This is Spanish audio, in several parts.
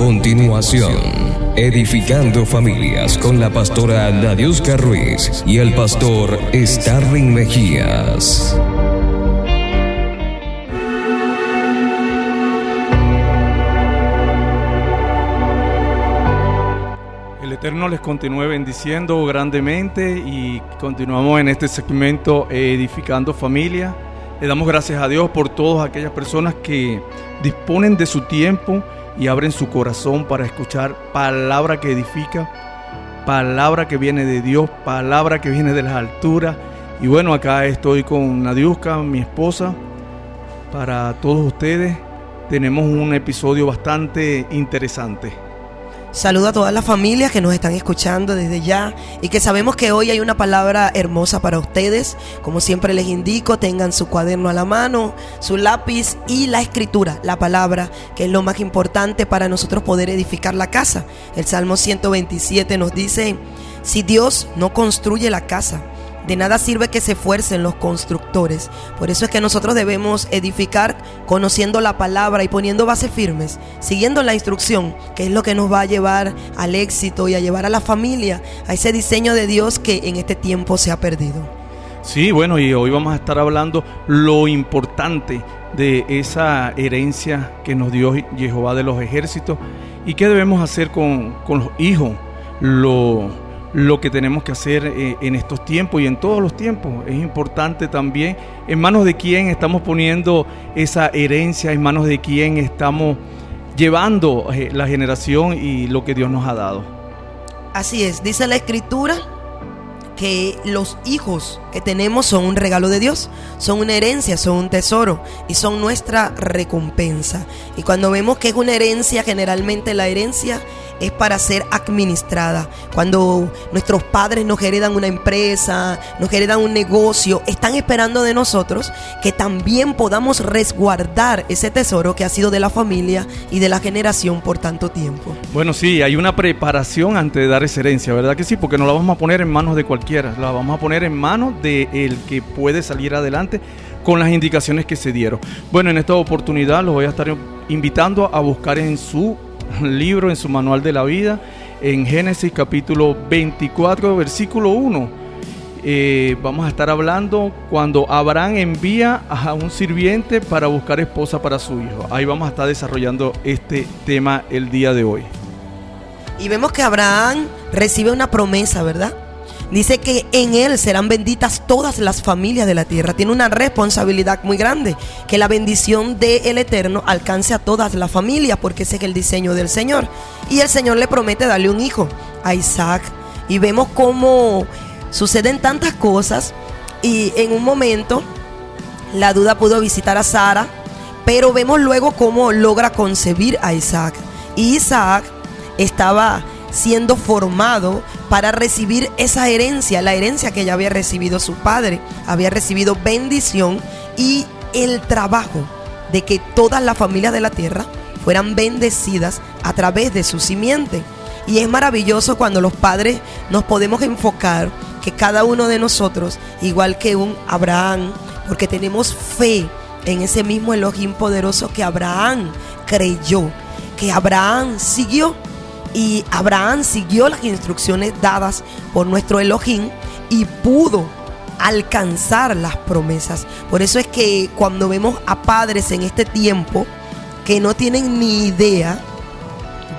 continuación, Edificando Familias con la pastora Nadiuska Ruiz y el pastor Starling Mejías. El Eterno les continúe bendiciendo grandemente y continuamos en este segmento Edificando Familia. Le damos gracias a Dios por todas aquellas personas que disponen de su tiempo y abren su corazón para escuchar palabra que edifica, palabra que viene de Dios, palabra que viene de las alturas. Y bueno, acá estoy con Nadiuska, mi esposa, para todos ustedes. Tenemos un episodio bastante interesante. Saludo a todas las familias que nos están escuchando desde ya y que sabemos que hoy hay una palabra hermosa para ustedes. Como siempre les indico, tengan su cuaderno a la mano, su lápiz y la escritura, la palabra, que es lo más importante para nosotros poder edificar la casa. El Salmo 127 nos dice, si Dios no construye la casa, de nada sirve que se esfuercen los constructores. Por eso es que nosotros debemos edificar conociendo la palabra y poniendo bases firmes, siguiendo la instrucción, que es lo que nos va a llevar al éxito y a llevar a la familia a ese diseño de Dios que en este tiempo se ha perdido. Sí, bueno, y hoy vamos a estar hablando lo importante de esa herencia que nos dio Jehová de los ejércitos y qué debemos hacer con, con los hijos. Lo lo que tenemos que hacer eh, en estos tiempos y en todos los tiempos. Es importante también en manos de quién estamos poniendo esa herencia, en manos de quién estamos llevando eh, la generación y lo que Dios nos ha dado. Así es, dice la escritura que los hijos que tenemos son un regalo de Dios, son una herencia, son un tesoro y son nuestra recompensa. Y cuando vemos que es una herencia, generalmente la herencia es para ser administrada. Cuando nuestros padres nos heredan una empresa, nos heredan un negocio, están esperando de nosotros que también podamos resguardar ese tesoro que ha sido de la familia y de la generación por tanto tiempo. Bueno, sí, hay una preparación antes de dar esa herencia, ¿verdad que sí? Porque no la vamos a poner en manos de cualquiera, la vamos a poner en manos de el que puede salir adelante con las indicaciones que se dieron. Bueno, en esta oportunidad los voy a estar invitando a buscar en su libro, en su manual de la vida, en Génesis capítulo 24, versículo 1. Eh, vamos a estar hablando cuando Abraham envía a un sirviente para buscar esposa para su hijo. Ahí vamos a estar desarrollando este tema el día de hoy. Y vemos que Abraham recibe una promesa, ¿verdad? Dice que en Él serán benditas todas las familias de la tierra. Tiene una responsabilidad muy grande. Que la bendición del Eterno alcance a todas las familias, porque ese es el diseño del Señor. Y el Señor le promete darle un hijo a Isaac. Y vemos cómo suceden tantas cosas. Y en un momento la duda pudo visitar a Sara. Pero vemos luego cómo logra concebir a Isaac. Y Isaac estaba siendo formado para recibir esa herencia, la herencia que ya había recibido su padre, había recibido bendición y el trabajo de que todas las familias de la tierra fueran bendecidas a través de su simiente. Y es maravilloso cuando los padres nos podemos enfocar que cada uno de nosotros, igual que un Abraham, porque tenemos fe en ese mismo Elohim poderoso que Abraham creyó, que Abraham siguió y Abraham siguió las instrucciones dadas por nuestro Elohim y pudo alcanzar las promesas. Por eso es que cuando vemos a padres en este tiempo que no tienen ni idea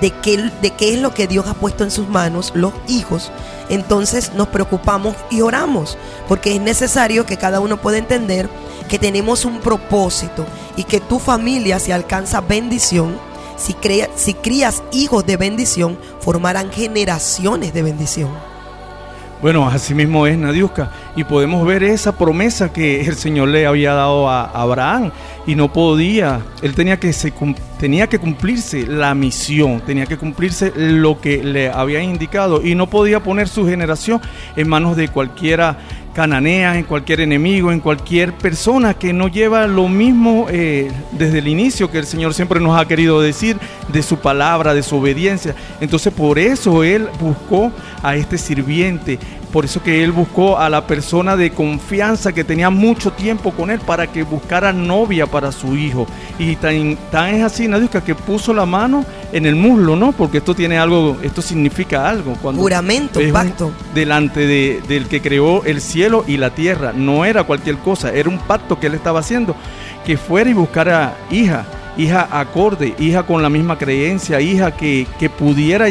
de qué, de qué es lo que Dios ha puesto en sus manos, los hijos, entonces nos preocupamos y oramos, porque es necesario que cada uno pueda entender que tenemos un propósito y que tu familia se alcanza bendición si, si crías hijos de bendición, formarán generaciones de bendición. Bueno, así mismo es Nadiuska. Y podemos ver esa promesa que el Señor le había dado a Abraham. Y no podía, él tenía que, se, tenía que cumplirse la misión, tenía que cumplirse lo que le había indicado. Y no podía poner su generación en manos de cualquiera cananea, en cualquier enemigo, en cualquier persona que no lleva lo mismo eh, desde el inicio que el Señor siempre nos ha querido decir de su palabra, de su obediencia. Entonces por eso Él buscó a este sirviente, por eso que Él buscó a la persona de confianza que tenía mucho tiempo con Él para que buscara novia para su hijo. Y tan, tan es así, Nadiuska, que puso la mano en el muslo, ¿no? Porque esto tiene algo, esto significa algo. Cuando Juramento, pacto. delante de, del que creó el cielo y la tierra. No era cualquier cosa, era un pacto que él estaba haciendo. Que fuera y buscara hija, hija acorde, hija con la misma creencia, hija que, que pudiera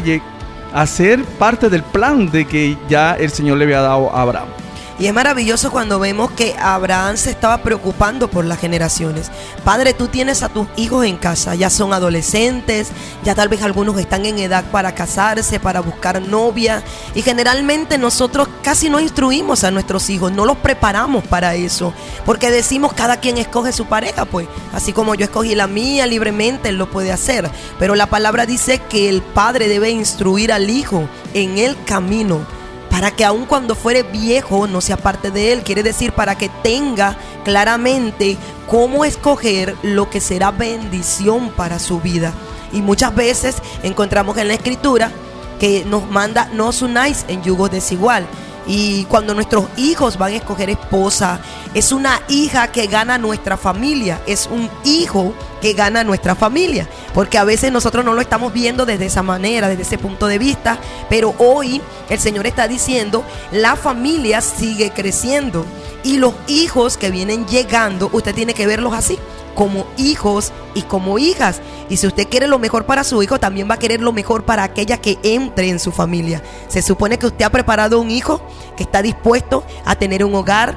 hacer parte del plan de que ya el Señor le había dado a Abraham. Y es maravilloso cuando vemos que Abraham se estaba preocupando por las generaciones. Padre, tú tienes a tus hijos en casa, ya son adolescentes, ya tal vez algunos están en edad para casarse, para buscar novia. Y generalmente nosotros casi no instruimos a nuestros hijos, no los preparamos para eso. Porque decimos cada quien escoge su pareja, pues. Así como yo escogí la mía libremente, él lo puede hacer. Pero la palabra dice que el padre debe instruir al hijo en el camino para que aun cuando fuere viejo no sea parte de él. Quiere decir para que tenga claramente cómo escoger lo que será bendición para su vida. Y muchas veces encontramos en la escritura que nos manda no os unáis en yugo desigual. Y cuando nuestros hijos van a escoger esposa, es una hija que gana nuestra familia, es un hijo que gana nuestra familia. Porque a veces nosotros no lo estamos viendo desde esa manera, desde ese punto de vista, pero hoy el Señor está diciendo, la familia sigue creciendo y los hijos que vienen llegando, usted tiene que verlos así como hijos y como hijas. Y si usted quiere lo mejor para su hijo, también va a querer lo mejor para aquella que entre en su familia. Se supone que usted ha preparado un hijo que está dispuesto a tener un hogar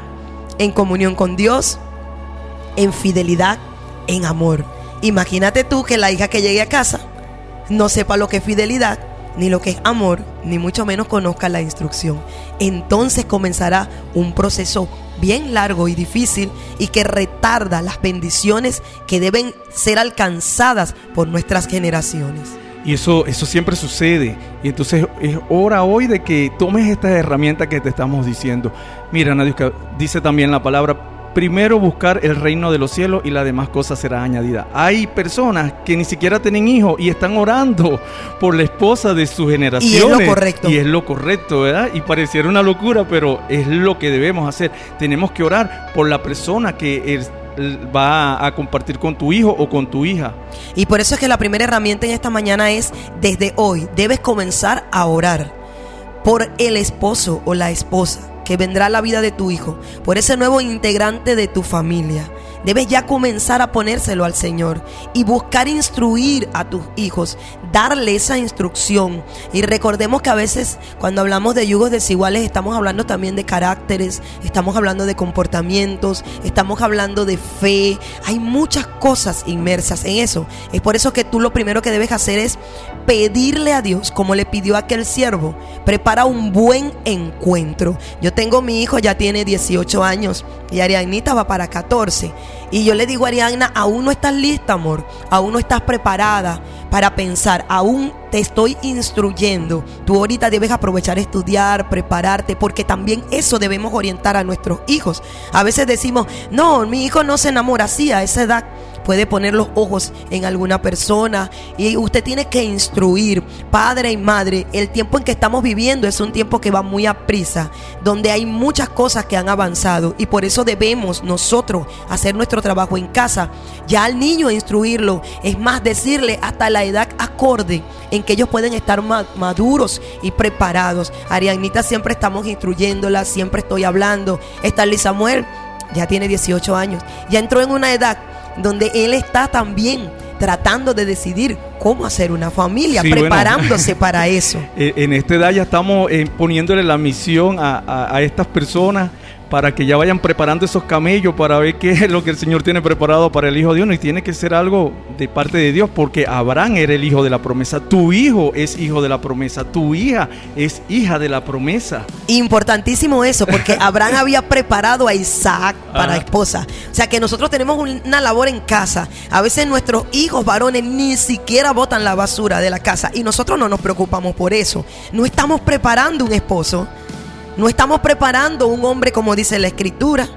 en comunión con Dios, en fidelidad, en amor. Imagínate tú que la hija que llegue a casa no sepa lo que es fidelidad, ni lo que es amor, ni mucho menos conozca la instrucción. Entonces comenzará un proceso bien largo y difícil y que retarda las bendiciones que deben ser alcanzadas por nuestras generaciones. Y eso, eso siempre sucede. Y entonces es hora hoy de que tomes esta herramienta que te estamos diciendo. Mira, Nadiuska, dice también la palabra, primero buscar el reino de los cielos y las demás cosas serán añadidas. Hay personas que ni siquiera tienen hijos y están orando por la esposa de su generación. Y es lo correcto. Y es lo correcto, ¿verdad? Y pareciera una locura, pero es lo que debemos hacer. Tenemos que orar por la persona que va a compartir con tu hijo o con tu hija. Y por eso es que la primera herramienta en esta mañana es, desde hoy, debes comenzar a orar por el esposo o la esposa que vendrá a la vida de tu hijo, por ese nuevo integrante de tu familia. Debes ya comenzar a ponérselo al Señor y buscar instruir a tus hijos, darle esa instrucción. Y recordemos que a veces cuando hablamos de yugos desiguales estamos hablando también de caracteres, estamos hablando de comportamientos, estamos hablando de fe. Hay muchas cosas inmersas en eso. Es por eso que tú lo primero que debes hacer es pedirle a Dios, como le pidió aquel siervo, prepara un buen encuentro. Yo tengo mi hijo, ya tiene 18 años y Arianita va para 14. Y yo le digo a Ariana, aún no estás lista, amor, aún no estás preparada para pensar, aún te estoy instruyendo. Tú ahorita debes aprovechar estudiar, prepararte, porque también eso debemos orientar a nuestros hijos. A veces decimos, no, mi hijo no se enamora así a esa edad puede poner los ojos en alguna persona y usted tiene que instruir, padre y madre, el tiempo en que estamos viviendo es un tiempo que va muy a prisa, donde hay muchas cosas que han avanzado y por eso debemos nosotros hacer nuestro trabajo en casa, ya al niño instruirlo, es más decirle hasta la edad acorde en que ellos pueden estar maduros y preparados. Arianita siempre estamos instruyéndola, siempre estoy hablando. Está Samuel, ya tiene 18 años, ya entró en una edad donde él está también tratando de decidir cómo hacer una familia, preparándose para eso. Eh, en esta edad ya estamos eh, poniéndole la misión a, a estas personas para que ya vayan preparando esos camellos para ver qué es lo que el Señor tiene preparado para el Hijo de Dios. Y tiene que ser algo de parte de Dios, porque Abraham era el hijo de la promesa. Tu hijo es hijo de la promesa. Tu hija es hija de la promesa. Importantísimo eso, porque Abraham había preparado a Isaac para esposa. O sea que nosotros tenemos una labor en casa. A veces nuestros hijos varones ni siquiera botan la basura de la casa y nosotros no nos preocupamos por eso. No estamos preparando un esposo. No estamos preparando un hombre como dice la escritura.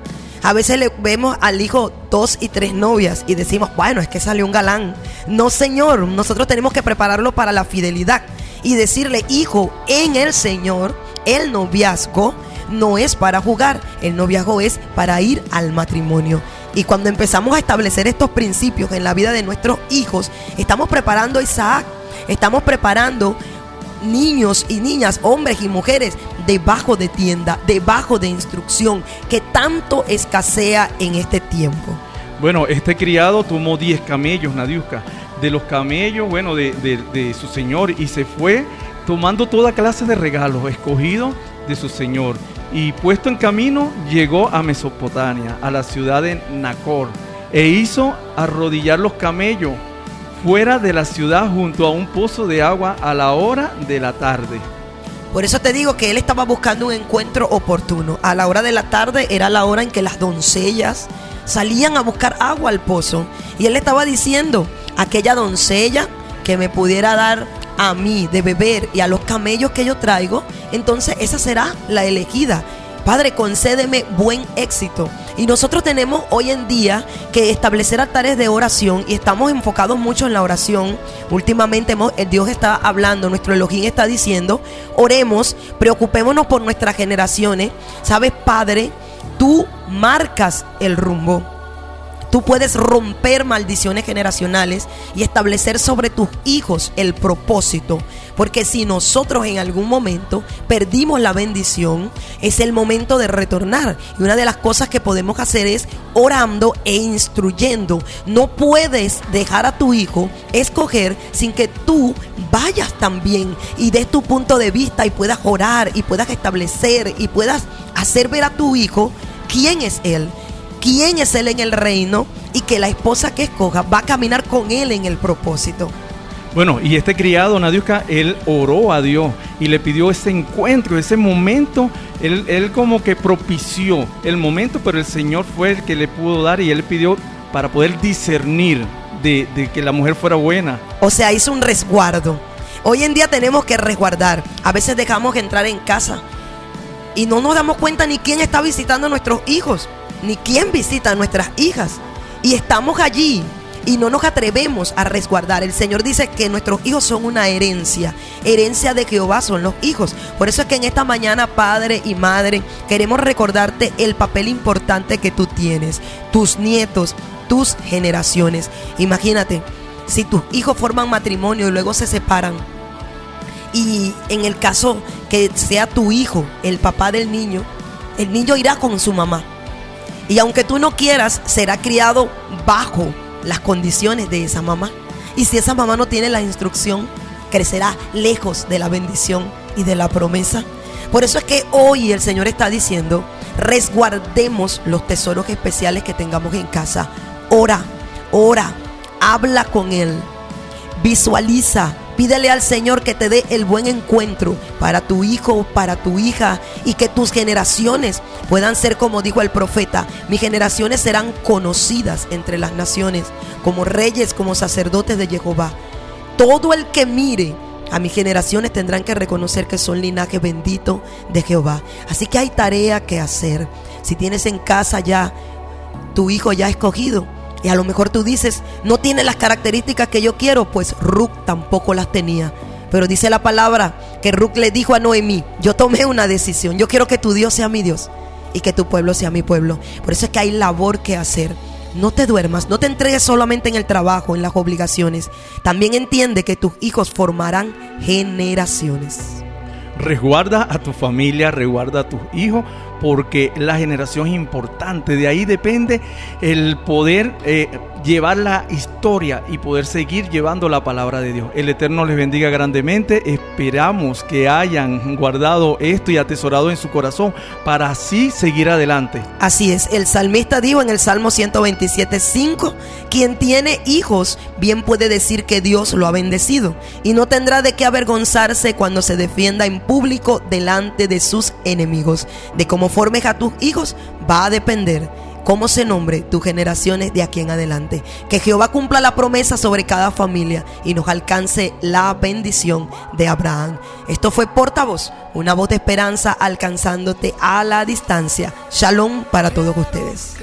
A veces le vemos al hijo dos y tres novias y decimos, bueno, es que salió un galán. No, Señor, nosotros tenemos que prepararlo para la fidelidad y decirle, hijo, en el Señor, el noviazgo no es para jugar, el noviazgo es para ir al matrimonio. Y cuando empezamos a establecer estos principios en la vida de nuestros hijos, estamos preparando a Isaac estamos preparando niños y niñas, hombres y mujeres, debajo de tienda, debajo de instrucción, que tanto escasea en este tiempo. Bueno, este criado tomó 10 camellos, Nadiuska, de los camellos, bueno, de, de su señor, y se fue tomando toda clase de regalos escogidos de su señor. Y puesto en camino, llegó a Mesopotamia, a la ciudad de Nacor, e hizo arrodillar los camellos fuera de la ciudad junto a un pozo de agua a la hora de la tarde. Por eso te digo que él estaba buscando un encuentro oportuno. A la hora de la tarde era la hora en que las doncellas salían a buscar agua al pozo. Y él estaba diciendo, aquella doncella que me pudiera dar a mí de beber y a los camellos que yo traigo, entonces esa será la elegida. Padre, concédeme buen éxito. Y nosotros tenemos hoy en día que establecer altares de oración y estamos enfocados mucho en la oración. Últimamente eh, Dios está hablando, nuestro Elohim está diciendo, oremos, preocupémonos por nuestras generaciones. Sabes, Padre, tú marcas el rumbo. Tú puedes romper maldiciones generacionales y establecer sobre tus hijos el propósito. Porque si nosotros en algún momento perdimos la bendición, es el momento de retornar. Y una de las cosas que podemos hacer es orando e instruyendo. No puedes dejar a tu hijo escoger sin que tú vayas también y des tu punto de vista y puedas orar y puedas establecer y puedas hacer ver a tu hijo quién es él quién es Él en el reino y que la esposa que escoja va a caminar con Él en el propósito. Bueno, y este criado, Nadiuska, él oró a Dios y le pidió ese encuentro, ese momento. Él, él, como que propició el momento, pero el Señor fue el que le pudo dar y él pidió para poder discernir de, de que la mujer fuera buena. O sea, hizo un resguardo. Hoy en día tenemos que resguardar. A veces dejamos entrar en casa y no nos damos cuenta ni quién está visitando a nuestros hijos ni quién visita a nuestras hijas. Y estamos allí y no nos atrevemos a resguardar. El Señor dice que nuestros hijos son una herencia. Herencia de Jehová son los hijos. Por eso es que en esta mañana, padre y madre, queremos recordarte el papel importante que tú tienes. Tus nietos, tus generaciones. Imagínate, si tus hijos forman matrimonio y luego se separan. Y en el caso que sea tu hijo, el papá del niño, el niño irá con su mamá y aunque tú no quieras, será criado bajo las condiciones de esa mamá. Y si esa mamá no tiene la instrucción, crecerá lejos de la bendición y de la promesa. Por eso es que hoy el Señor está diciendo, resguardemos los tesoros especiales que tengamos en casa. Ora, ora, habla con Él, visualiza Pídele al Señor que te dé el buen encuentro para tu hijo, para tu hija y que tus generaciones puedan ser como dijo el profeta, mis generaciones serán conocidas entre las naciones como reyes, como sacerdotes de Jehová. Todo el que mire a mis generaciones tendrán que reconocer que son linaje bendito de Jehová. Así que hay tarea que hacer. Si tienes en casa ya tu hijo ya escogido, y a lo mejor tú dices, no tiene las características que yo quiero, pues Ruth tampoco las tenía. Pero dice la palabra que Ruth le dijo a Noemí, yo tomé una decisión, yo quiero que tu Dios sea mi Dios y que tu pueblo sea mi pueblo. Por eso es que hay labor que hacer. No te duermas, no te entregues solamente en el trabajo, en las obligaciones. También entiende que tus hijos formarán generaciones. Resguarda a tu familia, resguarda a tus hijos, porque la generación es importante. De ahí depende el poder eh, llevar la historia y poder seguir llevando la palabra de Dios. El Eterno les bendiga grandemente. Esperamos que hayan guardado esto y atesorado en su corazón para así seguir adelante. Así es, el salmista dijo en el Salmo 127.5, quien tiene hijos bien puede decir que Dios lo ha bendecido y no tendrá de qué avergonzarse cuando se defienda en público delante de sus enemigos. De cómo formes a tus hijos va a depender cómo se nombre tus generaciones de aquí en adelante. Que Jehová cumpla la promesa sobre cada familia y nos alcance la bendición de Abraham. Esto fue portavoz, una voz de esperanza alcanzándote a la distancia. Shalom para todos ustedes.